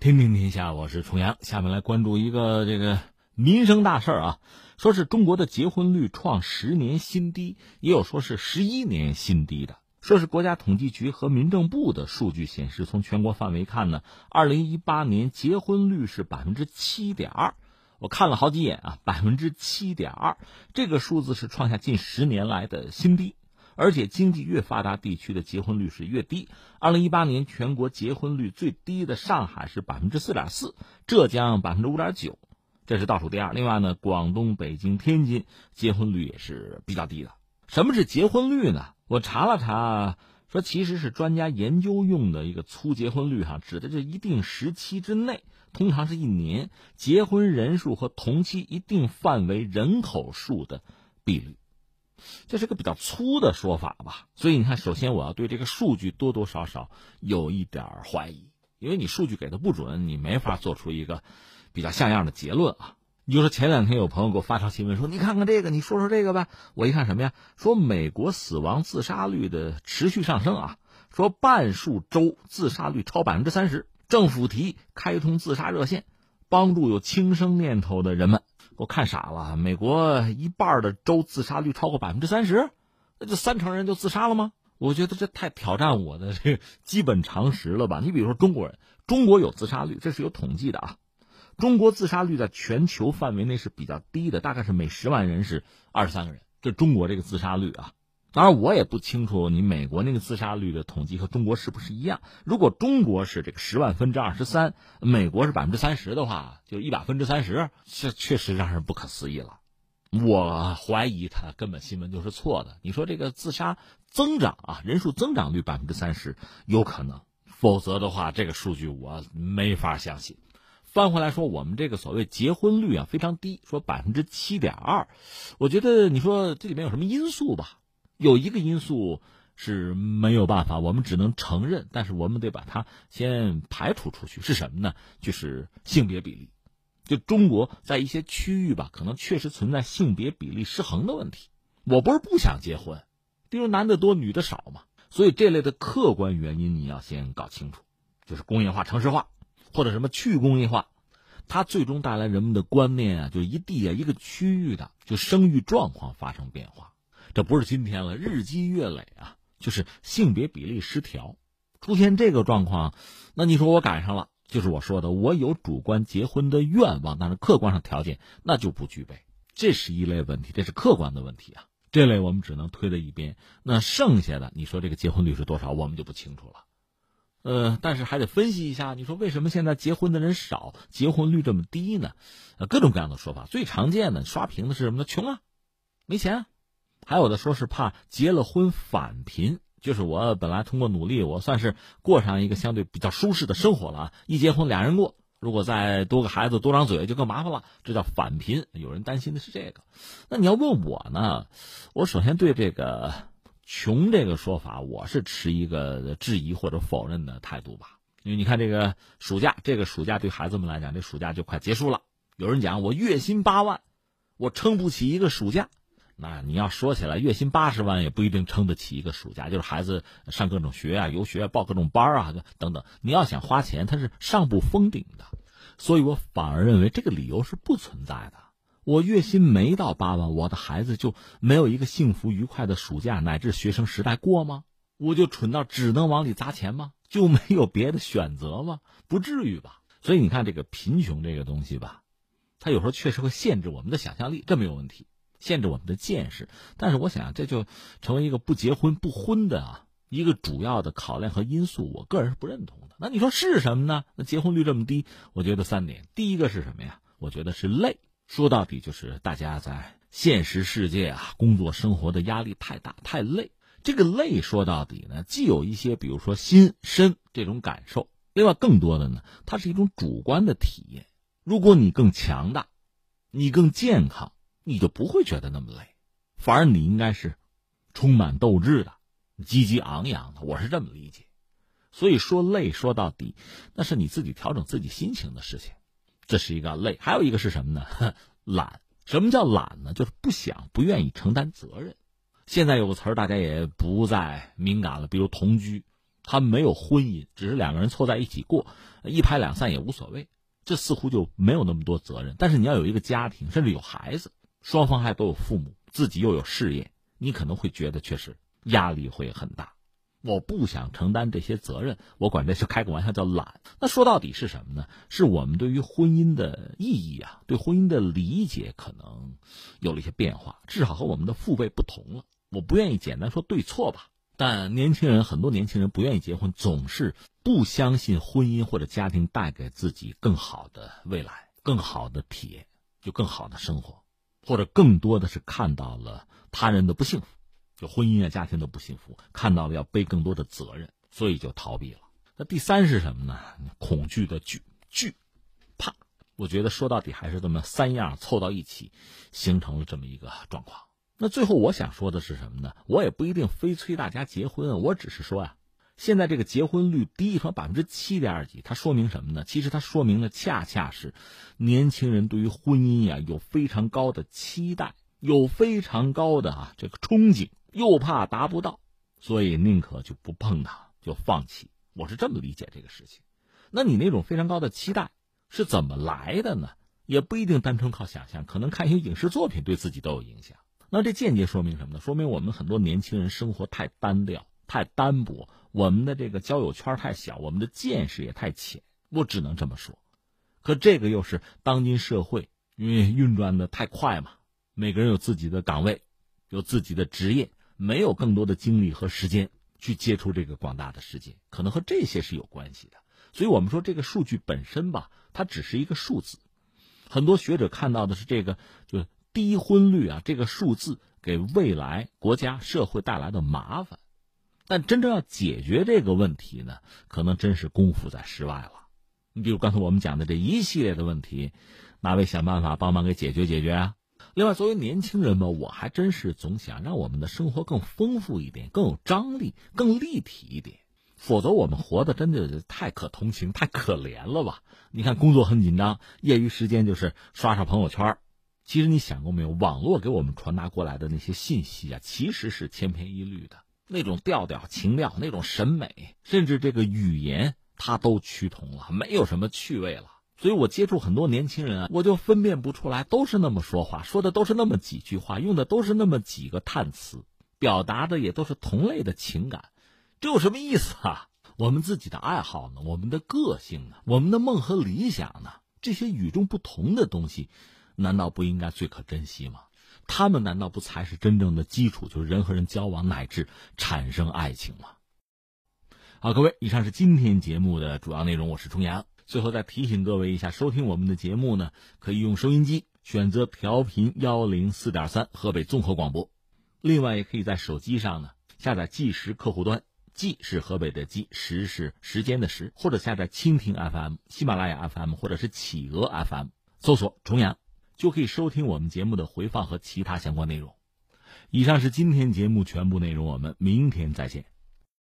天天天下，我是重阳。下面来关注一个这个民生大事儿啊，说是中国的结婚率创十年新低，也有说是十一年新低的。说是国家统计局和民政部的数据显示，从全国范围看呢，二零一八年结婚率是百分之七点二。我看了好几眼啊，百分之七点二，这个数字是创下近十年来的新低。而且经济越发达地区的结婚率是越低。二零一八年全国结婚率最低的上海是百分之四点四，浙江百分之五点九，这是倒数第二。另外呢，广东、北京、天津结婚率也是比较低的。什么是结婚率呢？我查了查，说其实是专家研究用的一个粗结婚率，哈，指的这一定时期之内，通常是一年结婚人数和同期一定范围人口数的比率。这是个比较粗的说法吧，所以你看，首先我要对这个数据多多少少有一点怀疑，因为你数据给的不准，你没法做出一个比较像样的结论啊。你就说前两天有朋友给我发条新闻说，你看看这个，你说说这个吧。我一看什么呀？说美国死亡自杀率的持续上升啊，说半数州自杀率超百分之三十，政府提议开通自杀热线，帮助有轻生念头的人们。我看傻了，美国一半的州自杀率超过百分之三十，那就三成人就自杀了吗？我觉得这太挑战我的这个基本常识了吧？你比如说中国人，中国有自杀率，这是有统计的啊。中国自杀率在全球范围内是比较低的，大概是每十万人是二十三个人，这中国这个自杀率啊。当然，我也不清楚你美国那个自杀率的统计和中国是不是一样。如果中国是这个十万分之二十三，美国是百分之三十的话，就一百分之三十，这确实让人不可思议了。我怀疑他根本新闻就是错的。你说这个自杀增长啊，人数增长率百分之三十有可能，否则的话，这个数据我没法相信。翻回来说，我们这个所谓结婚率啊非常低，说百分之七点二，我觉得你说这里面有什么因素吧？有一个因素是没有办法，我们只能承认，但是我们得把它先排除出去，是什么呢？就是性别比例。就中国在一些区域吧，可能确实存在性别比例失衡的问题。我不是不想结婚，比如男的多女的少嘛，所以这类的客观原因你要先搞清楚，就是工业化、城市化，或者什么去工业化，它最终带来人们的观念啊，就一地啊一个区域的就生育状况发生变化。这不是今天了，日积月累啊，就是性别比例失调，出现这个状况，那你说我赶上了，就是我说的，我有主观结婚的愿望，但是客观上条件那就不具备，这是一类问题，这是客观的问题啊，这类我们只能推在一边。那剩下的，你说这个结婚率是多少，我们就不清楚了。呃，但是还得分析一下，你说为什么现在结婚的人少，结婚率这么低呢？呃，各种各样的说法，最常见的刷屏的是什么呢？穷啊，没钱啊。还有的说是怕结了婚返贫，就是我本来通过努力，我算是过上一个相对比较舒适的生活了啊。一结婚俩人过，如果再多个孩子多张嘴就更麻烦了，这叫返贫。有人担心的是这个。那你要问我呢，我首先对这个穷这个说法，我是持一个质疑或者否认的态度吧。因为你看这个暑假，这个暑假对孩子们来讲，这暑假就快结束了。有人讲我月薪八万，我撑不起一个暑假。那你要说起来，月薪八十万也不一定撑得起一个暑假。就是孩子上各种学啊、游学、啊报各种班啊等等，你要想花钱，他是上不封顶的。所以我反而认为这个理由是不存在的。我月薪没到八万，我的孩子就没有一个幸福愉快的暑假乃至学生时代过吗？我就蠢到只能往里砸钱吗？就没有别的选择吗？不至于吧。所以你看，这个贫穷这个东西吧，它有时候确实会限制我们的想象力，这没有问题。限制我们的见识，但是我想这就成为一个不结婚不婚的啊一个主要的考量和因素，我个人是不认同的。那你说是什么呢？那结婚率这么低，我觉得三点，第一个是什么呀？我觉得是累。说到底就是大家在现实世界啊，工作生活的压力太大，太累。这个累说到底呢，既有一些比如说心身这种感受，另外更多的呢，它是一种主观的体验。如果你更强大，你更健康。你就不会觉得那么累，反而你应该是充满斗志的、积极昂扬的。我是这么理解。所以说累说到底，那是你自己调整自己心情的事情，这是一个累。还有一个是什么呢？懒。什么叫懒呢？就是不想、不愿意承担责任。现在有个词儿大家也不再敏感了，比如同居，他没有婚姻，只是两个人凑在一起过，一拍两散也无所谓。这似乎就没有那么多责任。但是你要有一个家庭，甚至有孩子，双方还都有父母，自己又有事业，你可能会觉得确实压力会很大。我不想承担这些责任，我管这是开个玩笑叫懒。那说到底是什么呢？是我们对于婚姻的意义啊，对婚姻的理解可能有了一些变化，至少和我们的父辈不同了。我不愿意简单说对错吧。但年轻人很多年轻人不愿意结婚，总是不相信婚姻或者家庭带给自己更好的未来、更好的体验，就更好的生活，或者更多的是看到了他人的不幸福，就婚姻啊家庭的不幸福，看到了要背更多的责任，所以就逃避了。那第三是什么呢？恐惧的惧惧怕。我觉得说到底还是这么三样凑到一起，形成了这么一个状况。那最后我想说的是什么呢？我也不一定非催大家结婚，我只是说呀，现在这个结婚率低，说百分之七点二几，它说明什么呢？其实它说明了恰恰是年轻人对于婚姻呀有非常高的期待，有非常高的啊这个憧憬，又怕达不到，所以宁可就不碰它，就放弃。我是这么理解这个事情。那你那种非常高的期待是怎么来的呢？也不一定单纯靠想象，可能看一些影视作品对自己都有影响。那这间接说明什么呢？说明我们很多年轻人生活太单调、太单薄，我们的这个交友圈太小，我们的见识也太浅。我只能这么说。可这个又是当今社会因为运转的太快嘛，每个人有自己的岗位，有自己的职业，没有更多的精力和时间去接触这个广大的世界，可能和这些是有关系的。所以我们说这个数据本身吧，它只是一个数字。很多学者看到的是这个，就。低婚率啊，这个数字给未来国家社会带来的麻烦，但真正要解决这个问题呢，可能真是功夫在室外了。你比如刚才我们讲的这一系列的问题，哪位想办法帮忙给解决解决啊？另外，作为年轻人嘛，我还真是总想让我们的生活更丰富一点，更有张力，更立体一点。否则，我们活的真的太可同情、太可怜了吧？你看，工作很紧张，业余时间就是刷刷朋友圈。其实你想过没有，网络给我们传达过来的那些信息啊，其实是千篇一律的，那种调调、情调、那种审美，甚至这个语言，它都趋同了，没有什么趣味了。所以我接触很多年轻人，我就分辨不出来，都是那么说话，说的都是那么几句话，用的都是那么几个叹词，表达的也都是同类的情感，这有什么意思啊？我们自己的爱好呢？我们的个性呢？我们的梦和理想呢？这些与众不同的东西。难道不应该最可珍惜吗？他们难道不才是真正的基础，就是人和人交往乃至产生爱情吗？好，各位，以上是今天节目的主要内容。我是重阳。最后再提醒各位一下，收听我们的节目呢，可以用收音机选择调频幺零四点三河北综合广播，另外也可以在手机上呢下载计时客户端，计是河北的计，时是时间的时，或者下载蜻蜓 FM、喜马拉雅 FM 或者是企鹅 FM，搜索重阳。就可以收听我们节目的回放和其他相关内容。以上是今天节目全部内容，我们明天再见。